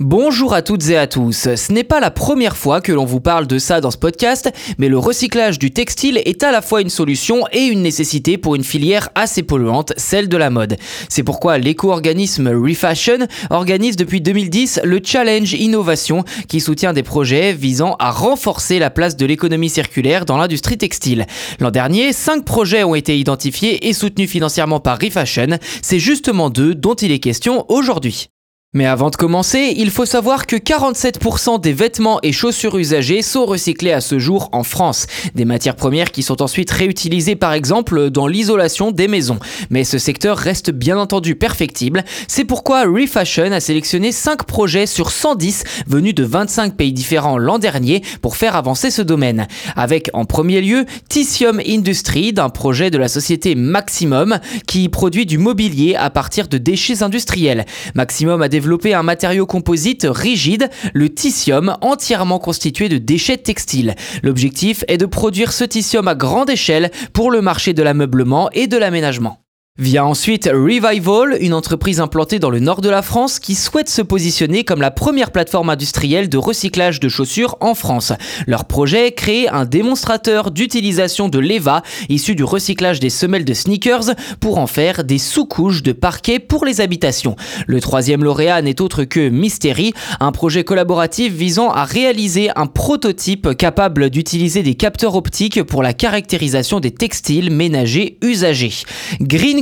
Bonjour à toutes et à tous. Ce n'est pas la première fois que l'on vous parle de ça dans ce podcast, mais le recyclage du textile est à la fois une solution et une nécessité pour une filière assez polluante, celle de la mode. C'est pourquoi l'éco-organisme Refashion organise depuis 2010 le Challenge Innovation qui soutient des projets visant à renforcer la place de l'économie circulaire dans l'industrie textile. L'an dernier, cinq projets ont été identifiés et soutenus financièrement par Refashion. C'est justement d'eux dont il est question aujourd'hui. Mais avant de commencer, il faut savoir que 47% des vêtements et chaussures usagés sont recyclés à ce jour en France. Des matières premières qui sont ensuite réutilisées par exemple dans l'isolation des maisons. Mais ce secteur reste bien entendu perfectible. C'est pourquoi Refashion a sélectionné 5 projets sur 110 venus de 25 pays différents l'an dernier pour faire avancer ce domaine. Avec en premier lieu Tissium Industry d'un projet de la société Maximum qui produit du mobilier à partir de déchets industriels. Maximum a développer un matériau composite rigide, le tissium, entièrement constitué de déchets textiles. L'objectif est de produire ce tissium à grande échelle pour le marché de l'ameublement et de l'aménagement. Vient ensuite Revival, une entreprise implantée dans le nord de la France qui souhaite se positionner comme la première plateforme industrielle de recyclage de chaussures en France. Leur projet créer un démonstrateur d'utilisation de l'EVA issu du recyclage des semelles de sneakers pour en faire des sous-couches de parquet pour les habitations. Le troisième lauréat n'est autre que Mystery, un projet collaboratif visant à réaliser un prototype capable d'utiliser des capteurs optiques pour la caractérisation des textiles ménagers usagés.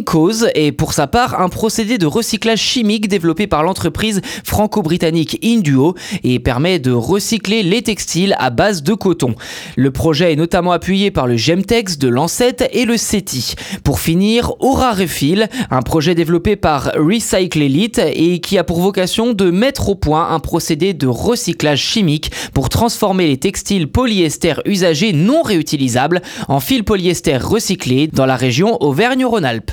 Cause est pour sa part un procédé de recyclage chimique développé par l'entreprise franco-britannique Induo et permet de recycler les textiles à base de coton. Le projet est notamment appuyé par le Gemtex de Lancet et le CETI. Pour finir, Aura Refill, un projet développé par Recycle Elite et qui a pour vocation de mettre au point un procédé de recyclage chimique pour transformer les textiles polyester usagés non réutilisables en fils polyester recyclés dans la région Auvergne-Rhône-Alpes.